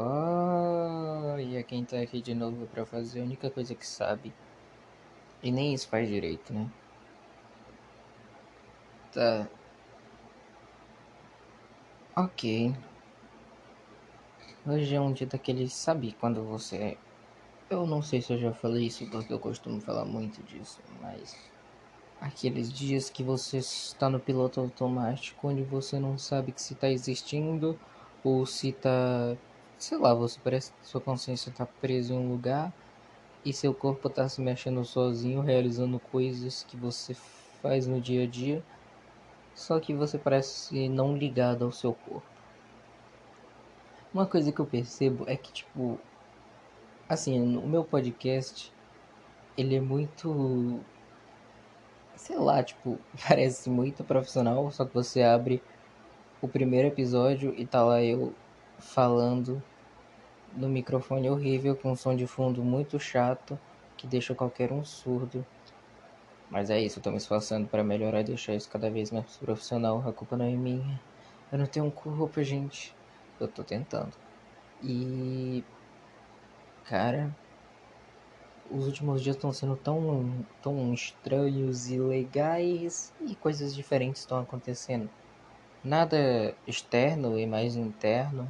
Olha quem tá aqui de novo pra fazer a única coisa que sabe. E nem isso faz direito, né? Tá. Ok. Hoje é um dia daquele. Sabe quando você. Eu não sei se eu já falei isso porque eu costumo falar muito disso, mas. Aqueles dias que você está no piloto automático onde você não sabe que se está existindo ou se está sei lá, você parece que sua consciência está presa em um lugar e seu corpo está se mexendo sozinho, realizando coisas que você faz no dia a dia, só que você parece não ligado ao seu corpo. Uma coisa que eu percebo é que, tipo, assim, o meu podcast, ele é muito, sei lá, tipo, parece muito profissional, só que você abre o primeiro episódio e tá lá eu falando no microfone horrível com um som de fundo muito chato que deixa qualquer um surdo. Mas é isso, eu tô me esforçando para melhorar e deixar isso cada vez mais profissional. A culpa não é minha. Eu não tenho culpa, gente. Eu tô tentando. E. Cara. Os últimos dias estão sendo tão, tão estranhos e legais e coisas diferentes estão acontecendo. Nada externo e mais interno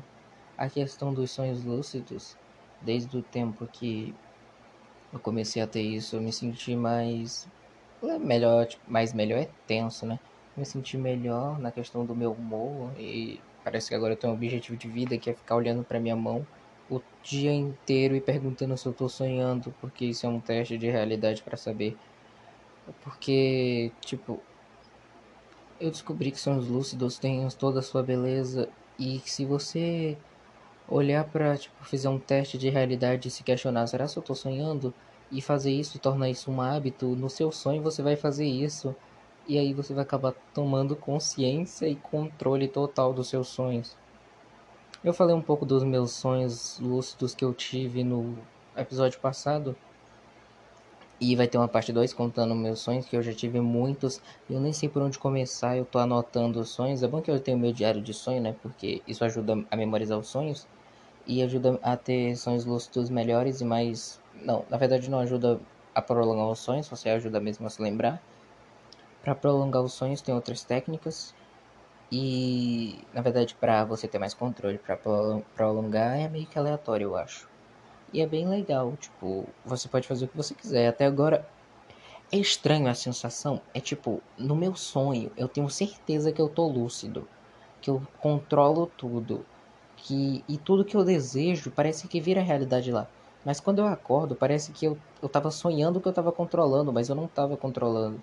a questão dos sonhos lúcidos, desde o tempo que eu comecei a ter isso, eu me senti mais é melhor, tipo, mais melhor é tenso, né? Eu me senti melhor na questão do meu humor e parece que agora eu tenho um objetivo de vida que é ficar olhando para minha mão o dia inteiro e perguntando se eu tô sonhando, porque isso é um teste de realidade para saber. Porque, tipo, eu descobri que sonhos lúcidos têm toda a sua beleza e se você olhar para tipo fazer um teste de realidade e se questionar, será que eu estou sonhando? E fazer isso tornar isso um hábito, no seu sonho você vai fazer isso. E aí você vai acabar tomando consciência e controle total dos seus sonhos. Eu falei um pouco dos meus sonhos lúcidos que eu tive no episódio passado. E vai ter uma parte 2 contando meus sonhos, que eu já tive muitos. E eu nem sei por onde começar, eu tô anotando os sonhos. É bom que eu tenho meu diário de sonho, né? Porque isso ajuda a memorizar os sonhos e ajuda a ter sonhos lúcidos melhores e mais. Não, na verdade não ajuda a prolongar os sonhos, você ajuda mesmo a se lembrar. Para prolongar os sonhos tem outras técnicas e na verdade para você ter mais controle, para prolongar é meio que aleatório, eu acho. E é bem legal, tipo, você pode fazer o que você quiser. Até agora é estranho a sensação, é tipo, no meu sonho eu tenho certeza que eu tô lúcido, que eu controlo tudo que e tudo que eu desejo parece que vira realidade lá. Mas quando eu acordo, parece que eu, eu tava sonhando que eu tava controlando, mas eu não tava controlando.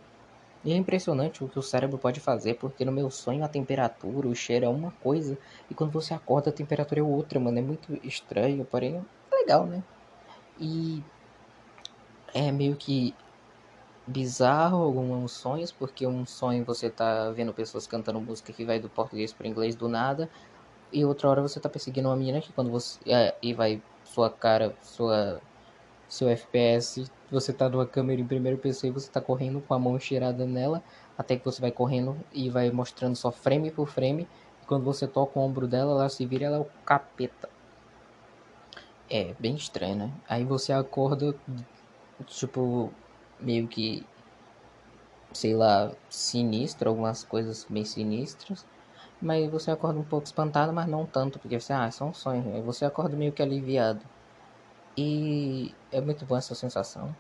E é impressionante o que o cérebro pode fazer, porque no meu sonho a temperatura, o cheiro é uma coisa, e quando você acorda a temperatura é outra, mano. É muito estranho, porém é legal, né? E é meio que bizarro alguns sonhos, porque um sonho você tá vendo pessoas cantando música que vai do português para inglês do nada, e outra hora você tá perseguindo uma menina que quando você. É, e vai sua cara, sua. Seu FPS, você tá numa câmera em primeiro PC e você tá correndo com a mão estirada nela, até que você vai correndo e vai mostrando só frame por frame. E quando você toca o ombro dela, ela se vira ela é o capeta. É, bem estranho, né? Aí você acorda, tipo, meio que. Sei lá, sinistro, algumas coisas bem sinistras. Mas você acorda um pouco espantado, mas não tanto, porque você, ah, é só um sonho. Aí você acorda meio que aliviado. E é muito bom essa sensação.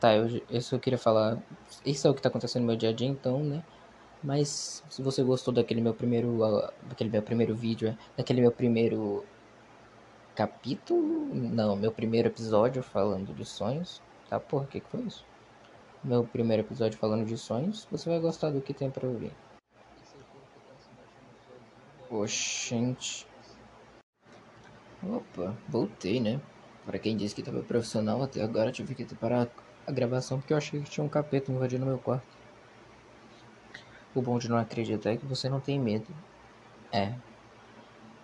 Tá, eu, eu queria falar. Isso é o que tá acontecendo no meu dia a dia, então, né? Mas se você gostou daquele meu primeiro. daquele meu primeiro vídeo, é, daquele meu primeiro capítulo. Não, meu primeiro episódio falando de sonhos. Tá, porra, o que, que foi isso? Meu primeiro episódio falando de sonhos. Você vai gostar do que tem pra ouvir. Oxente. Opa, voltei, né? Para quem disse que tava profissional até agora, tive que parar a gravação porque eu achei que tinha um capeta invadindo meu quarto. O bom de não acreditar é que você não tem medo. É.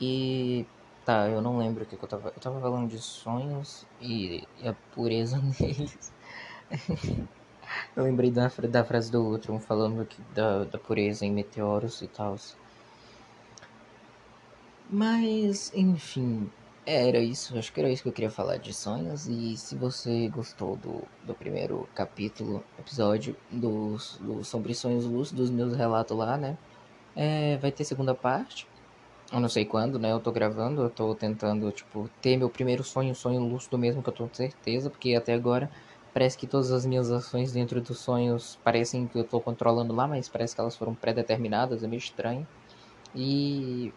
E. Tá, eu não lembro o que, eu tava. Eu tava falando de sonhos e, e a pureza neles. eu lembrei da, da frase do outro, falando que, da, da pureza em meteoros e tal. Mas, enfim, era isso, acho que era isso que eu queria falar de sonhos. E se você gostou do, do primeiro capítulo, episódio do, do sobre sonhos lúcidos, meus relatos lá, né? É, vai ter segunda parte. Eu não sei quando, né? Eu tô gravando, eu tô tentando, tipo, ter meu primeiro sonho, sonho lúcido mesmo, que eu tô com certeza, porque até agora parece que todas as minhas ações dentro dos sonhos parecem que eu tô controlando lá, mas parece que elas foram pré-determinadas, é meio estranho. E.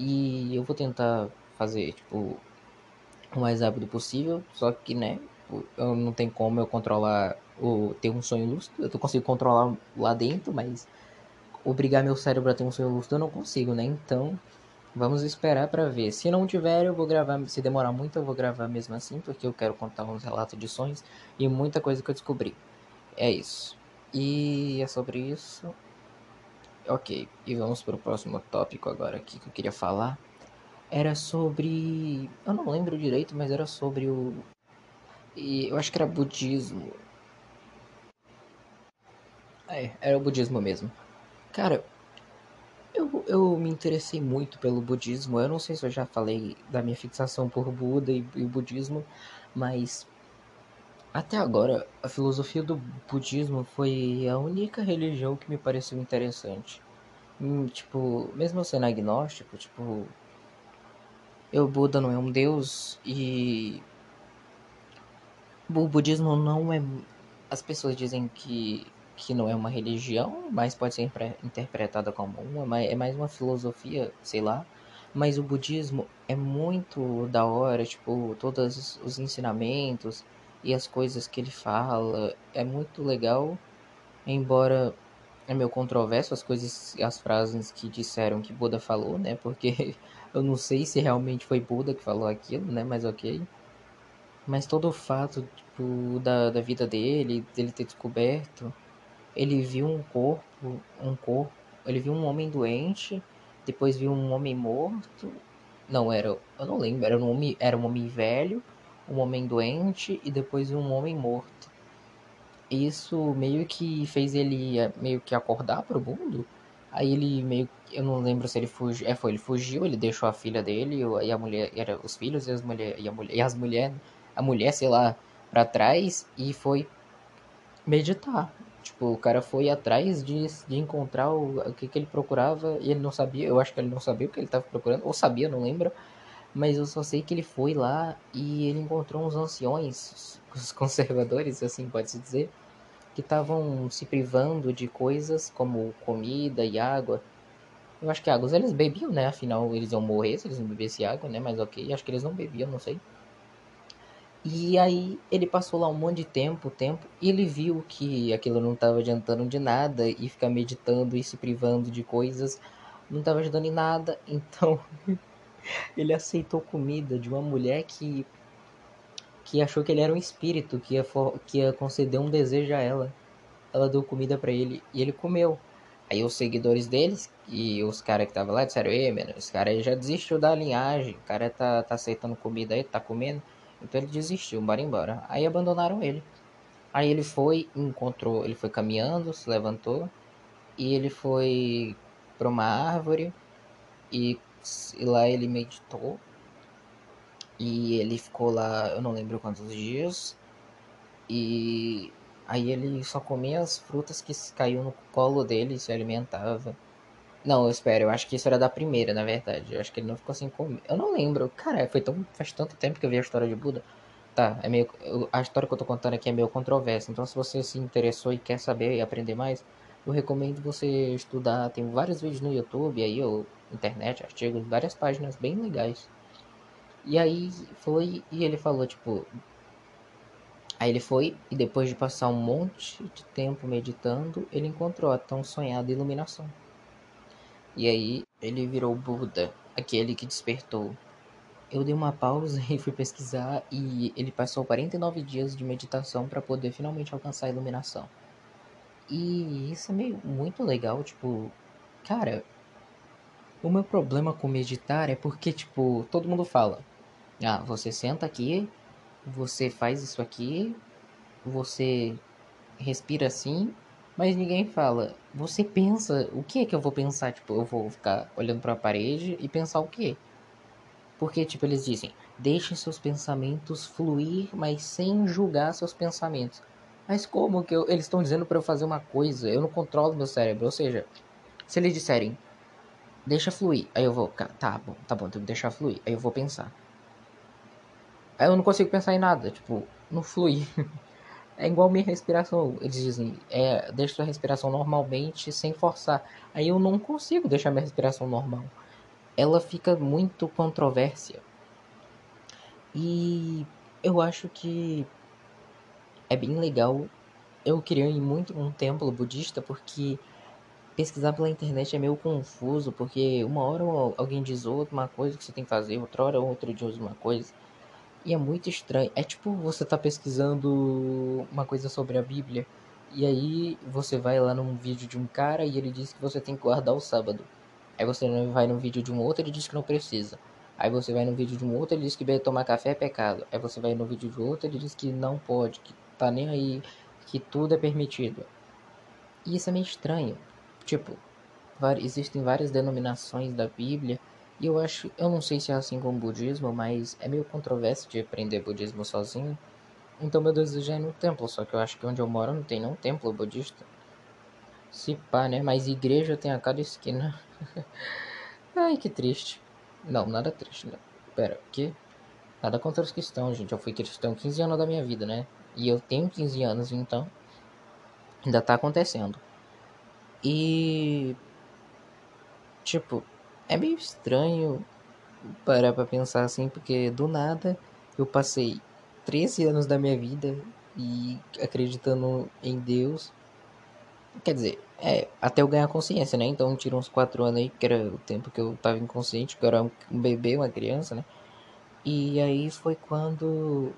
E eu vou tentar fazer, tipo, o mais rápido possível, só que, né, eu não tem como eu controlar o ter um sonho lúcido, eu consigo controlar lá dentro, mas obrigar meu cérebro a ter um sonho lúcido eu não consigo, né? Então, vamos esperar para ver. Se não tiver, eu vou gravar, se demorar muito, eu vou gravar mesmo assim, porque eu quero contar uns relatos de sonhos e muita coisa que eu descobri. É isso. E é sobre isso. Ok, e vamos para o próximo tópico agora aqui que eu queria falar. Era sobre. Eu não lembro direito, mas era sobre o. E eu acho que era budismo. É, era o budismo mesmo. Cara, eu, eu me interessei muito pelo budismo. Eu não sei se eu já falei da minha fixação por Buda e, e o budismo, mas até agora a filosofia do budismo foi a única religião que me pareceu interessante. Hum, tipo, mesmo sendo agnóstico, tipo, o Buda não é um deus e o budismo não é. As pessoas dizem que que não é uma religião, mas pode ser interpretada como uma, é mais uma filosofia, sei lá. Mas o budismo é muito da hora, tipo, todos os ensinamentos e as coisas que ele fala, é muito legal, embora é meio controverso as coisas, as frases que disseram que Buda falou, né? Porque eu não sei se realmente foi Buda que falou aquilo, né? Mas ok. Mas todo o fato, tipo, da, da vida dele, dele ter descoberto ele viu um corpo, um corpo, ele viu um homem doente, depois viu um homem morto. Não, era, eu não lembro, era um homem, era um homem velho, um homem doente e depois um homem morto. Isso meio que fez ele eh, meio que acordar pro mundo. Aí ele meio eu não lembro se ele fugiu, é, foi, ele fugiu, ele deixou a filha dele e a mulher, era os filhos e as mulheres e a mulher, e as mulheres, a mulher, sei lá, para trás e foi meditar. Tipo, o cara foi atrás de, de encontrar o, o que, que ele procurava e ele não sabia. Eu acho que ele não sabia o que ele estava procurando, ou sabia, não lembro. Mas eu só sei que ele foi lá e ele encontrou uns anciões, os conservadores, assim pode-se dizer, que estavam se privando de coisas como comida e água. Eu acho que água eles bebiam, né? Afinal, eles iam morrer se eles não bebessem água, né? Mas ok, acho que eles não bebiam, não sei. E aí ele passou lá um monte de tempo, tempo, e ele viu que aquilo não estava adiantando de nada e ficar meditando e se privando de coisas não estava ajudando em nada. Então ele aceitou comida de uma mulher que que achou que ele era um espírito que ia, que ia conceder um desejo a ela. Ela deu comida para ele e ele comeu. Aí os seguidores deles e os caras que estavam lá disseram: Ei, mano, esse cara aí já desistiu da linhagem. O cara tá, tá aceitando comida aí, tá comendo. Então ele desistiu, bora embora. Aí abandonaram ele. Aí ele foi, encontrou, ele foi caminhando, se levantou e ele foi para uma árvore e, e, lá ele meditou. E ele ficou lá, eu não lembro quantos dias. E aí ele só comia as frutas que caíam no colo dele e se alimentava. Não, eu espero, eu acho que isso era da primeira, na verdade. Eu acho que ele não ficou sem comer. Eu não lembro. Cara, foi tão, faz tanto tempo que eu vi a história de Buda. Tá, é meio. A história que eu tô contando aqui é meio controversa. Então, se você se interessou e quer saber e aprender mais, eu recomendo você estudar. Tem vários vídeos no YouTube aí, ou internet, artigos, várias páginas bem legais. E aí foi. E ele falou, tipo. Aí ele foi, e depois de passar um monte de tempo meditando, ele encontrou a tão sonhada iluminação. E aí ele virou Buda, aquele que despertou. Eu dei uma pausa e fui pesquisar e ele passou 49 dias de meditação para poder finalmente alcançar a iluminação. E isso é meio muito legal, tipo, cara, o meu problema com meditar é porque tipo, todo mundo fala: "Ah, você senta aqui, você faz isso aqui, você respira assim mas ninguém fala. Você pensa, o que é que eu vou pensar? Tipo, eu vou ficar olhando para a parede e pensar o quê? Porque, tipo, eles dizem, deixe seus pensamentos fluir, mas sem julgar seus pensamentos. Mas como que eu, eles estão dizendo para eu fazer uma coisa? Eu não controlo meu cérebro. Ou seja, se eles disserem, deixa fluir, aí eu vou, tá bom, tá bom, tenho que deixar fluir. Aí eu vou pensar. Aí eu não consigo pensar em nada, tipo, não flui. É igual minha respiração. Eles dizem, é, deixa sua respiração normalmente, sem forçar. Aí eu não consigo deixar minha respiração normal. Ela fica muito controvérsia. E eu acho que é bem legal. Eu queria ir muito num templo budista porque pesquisar pela internet é meio confuso, porque uma hora alguém diz outra uma coisa que você tem que fazer, outra hora outro diz uma coisa. E é muito estranho. É tipo você tá pesquisando uma coisa sobre a Bíblia. E aí você vai lá num vídeo de um cara e ele diz que você tem que guardar o sábado. Aí você vai num vídeo de um outro e diz que não precisa. Aí você vai no vídeo de um outro ele diz que tomar café é pecado. Aí você vai no vídeo de outro ele diz que não pode, que tá nem aí, que tudo é permitido. E isso é meio estranho. Tipo, existem várias denominações da Bíblia e eu acho, eu não sei se é assim com o budismo, mas é meio controverso de aprender budismo sozinho. Então meu desejo é ir no templo, só que eu acho que onde eu moro não tem nenhum templo budista. Se pá, né? Mas igreja tem a cada esquina. Ai, que triste. Não, nada triste, né? Pera, que? Nada contra os cristãos, gente. Eu fui cristão 15 anos da minha vida, né? E eu tenho 15 anos, então. Ainda tá acontecendo. E. Tipo, é meio estranho parar pra pensar assim, porque do nada eu passei 13 anos da minha vida e acreditando em Deus. Quer dizer, é, até eu ganhar consciência, né? Então tira uns 4 anos aí, que era o tempo que eu tava inconsciente, que eu era um bebê, uma criança, né? E aí foi quando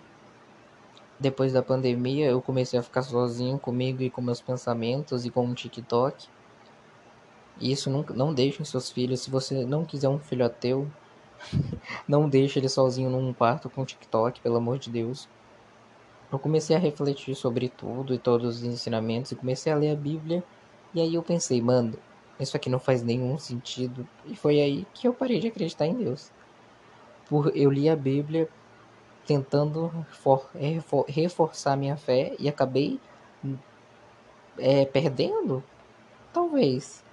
depois da pandemia eu comecei a ficar sozinho comigo e com meus pensamentos e com um TikTok. Isso nunca, não deixem seus filhos, se você não quiser um filho ateu, não deixe ele sozinho num quarto com TikTok, pelo amor de Deus. Eu comecei a refletir sobre tudo e todos os ensinamentos e comecei a ler a Bíblia. E aí eu pensei, mano, isso aqui não faz nenhum sentido. E foi aí que eu parei de acreditar em Deus. Por eu li a Bíblia tentando for, refor, reforçar minha fé e acabei é, perdendo? Talvez.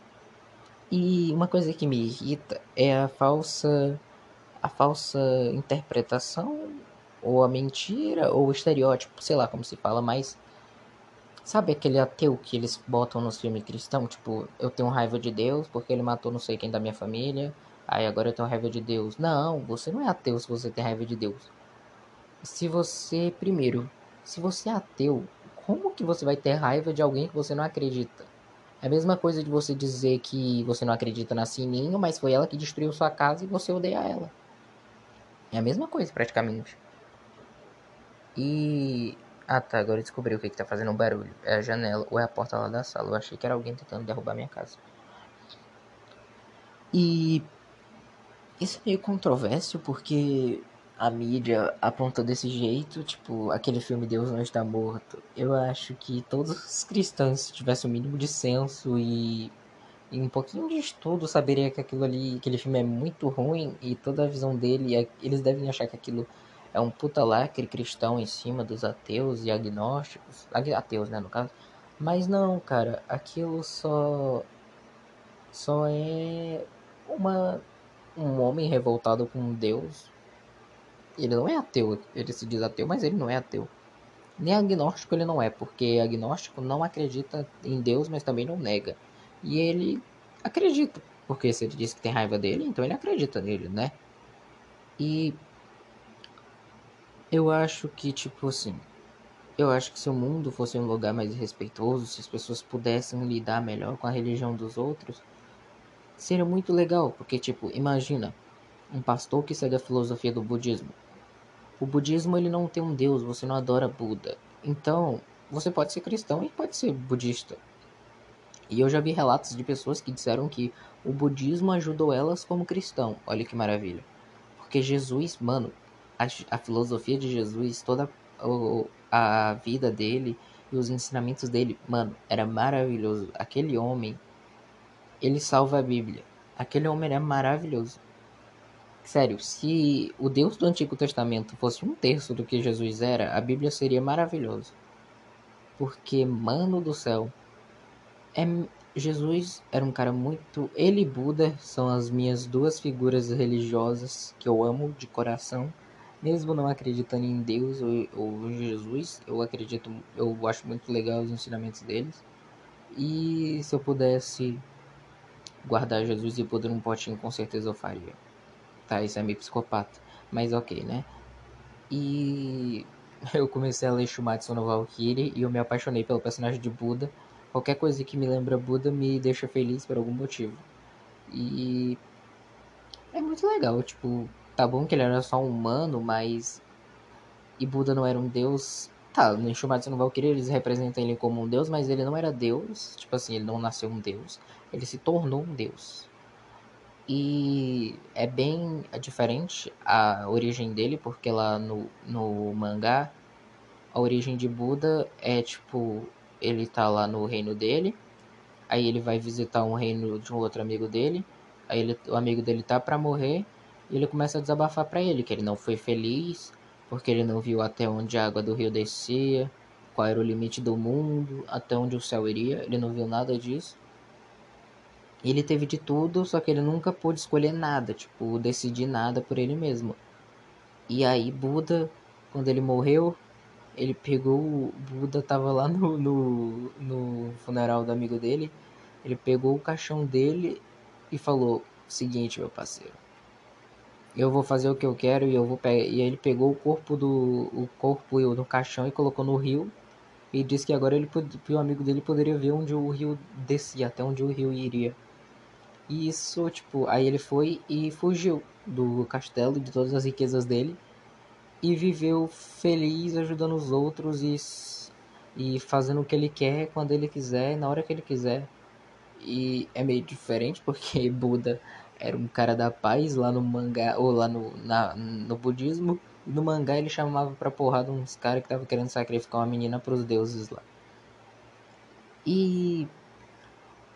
E uma coisa que me irrita é a falsa a falsa interpretação ou a mentira ou o estereótipo, sei lá como se fala, mas sabe aquele ateu que eles botam nos filmes cristãos, tipo, eu tenho raiva de Deus porque ele matou não sei quem da minha família, aí agora eu tenho raiva de Deus. Não, você não é ateu se você tem raiva de Deus. Se você, primeiro, se você é ateu, como que você vai ter raiva de alguém que você não acredita? É a mesma coisa de você dizer que você não acredita na Sininho, mas foi ela que destruiu sua casa e você odeia ela. É a mesma coisa, praticamente. E. Ah tá, agora descobri o que, que tá fazendo um barulho. É a janela ou é a porta lá da sala. Eu achei que era alguém tentando derrubar minha casa. E. Isso é meio controverso porque a mídia aponta desse jeito, tipo, aquele filme Deus não está morto. Eu acho que todos os cristãos, se tivessem o mínimo de senso e, e, um pouquinho de estudo, saberia que aquilo ali, aquele filme é muito ruim e toda a visão dele, é, eles devem achar que aquilo é um puta lacre cristão em cima dos ateus e agnósticos, ateus, né, no caso. Mas não, cara, aquilo só só é uma um homem revoltado com Deus ele não é ateu, ele se diz ateu, mas ele não é ateu. Nem agnóstico ele não é, porque agnóstico não acredita em Deus, mas também não nega. E ele acredita, porque se ele diz que tem raiva dele, então ele acredita nele, né? E eu acho que, tipo assim, eu acho que se o mundo fosse um lugar mais respeitoso, se as pessoas pudessem lidar melhor com a religião dos outros, seria muito legal, porque, tipo, imagina um pastor que segue a filosofia do budismo. O budismo ele não tem um deus, você não adora Buda. Então, você pode ser cristão e pode ser budista. E eu já vi relatos de pessoas que disseram que o budismo ajudou elas como cristão. Olha que maravilha. Porque Jesus, mano, a, a filosofia de Jesus, toda a, a vida dele e os ensinamentos dele, mano, era maravilhoso. Aquele homem, ele salva a Bíblia. Aquele homem era maravilhoso. Sério, se o Deus do Antigo Testamento fosse um terço do que Jesus era, a Bíblia seria maravilhosa. Porque, mano do céu, é... Jesus era um cara muito. Ele e Buda são as minhas duas figuras religiosas que eu amo de coração. Mesmo não acreditando em Deus ou, ou Jesus, eu acredito, eu acho muito legal os ensinamentos deles. E se eu pudesse guardar Jesus e Buda num potinho, com certeza eu faria. Tá, isso é meio psicopata, mas ok, né? E eu comecei a ler Shumatsu no Valkyrie e eu me apaixonei pelo personagem de Buda. Qualquer coisa que me lembra Buda me deixa feliz por algum motivo. E é muito legal, tipo, tá bom que ele era só um humano, mas e Buda não era um deus. Tá, no Shumatsu no Valkyrie eles representam ele como um deus, mas ele não era deus, tipo assim, ele não nasceu um deus, ele se tornou um deus. E é bem diferente a origem dele, porque lá no, no mangá, a origem de Buda é tipo: ele tá lá no reino dele, aí ele vai visitar um reino de um outro amigo dele, aí ele, o amigo dele tá para morrer, e ele começa a desabafar para ele que ele não foi feliz, porque ele não viu até onde a água do rio descia, qual era o limite do mundo, até onde o céu iria, ele não viu nada disso. Ele teve de tudo, só que ele nunca pôde escolher nada, tipo, decidir nada por ele mesmo. E aí Buda, quando ele morreu, ele pegou. O Buda tava lá no, no, no funeral do amigo dele. Ele pegou o caixão dele e falou: Seguinte, meu parceiro. Eu vou fazer o que eu quero e eu vou pegar. E ele pegou o corpo do. o corpo no caixão e colocou no rio. E disse que agora ele o amigo dele poderia ver onde o rio descia, até onde o rio iria. E isso, tipo, aí ele foi e fugiu do castelo, de todas as riquezas dele, e viveu feliz ajudando os outros e, e fazendo o que ele quer, quando ele quiser, na hora que ele quiser. E é meio diferente porque Buda era um cara da paz lá no mangá, ou lá no, na, no budismo. No mangá ele chamava pra porrada uns caras que estavam querendo sacrificar uma menina pros deuses lá. E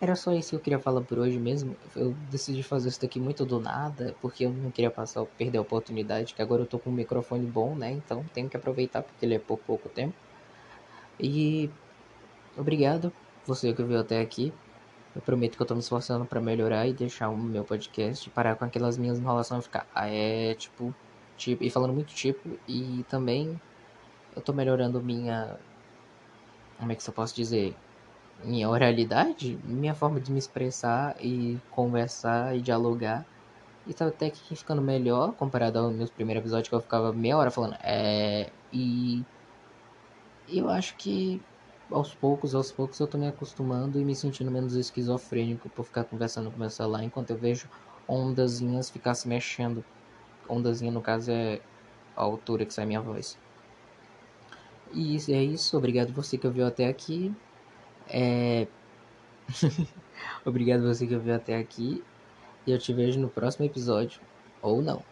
era só isso que eu queria falar por hoje mesmo. Eu decidi fazer isso daqui muito do nada, porque eu não queria passar, perder a oportunidade, que agora eu tô com um microfone bom, né? Então tenho que aproveitar porque ele é por pouco tempo. E obrigado você que viu até aqui. Eu prometo que eu tô me esforçando para melhorar e deixar o meu podcast parar com aquelas minhas enrolações ficar ah, é tipo, tipo e falando muito tipo e também eu tô melhorando minha como é que eu posso dizer minha oralidade, minha forma de me expressar e conversar e dialogar. E até que ficando melhor comparado aos meus primeiros episódios que eu ficava meia hora falando. É. E. Eu acho que aos poucos, aos poucos eu tô me acostumando e me sentindo menos esquizofrênico por ficar conversando com meu celular enquanto eu vejo ondazinhas ficar se mexendo. Ondazinha no caso é a altura que sai minha voz. E é isso, obrigado você que ouviu até aqui. É... Obrigado você que ouviu até aqui. E eu te vejo no próximo episódio. Ou não.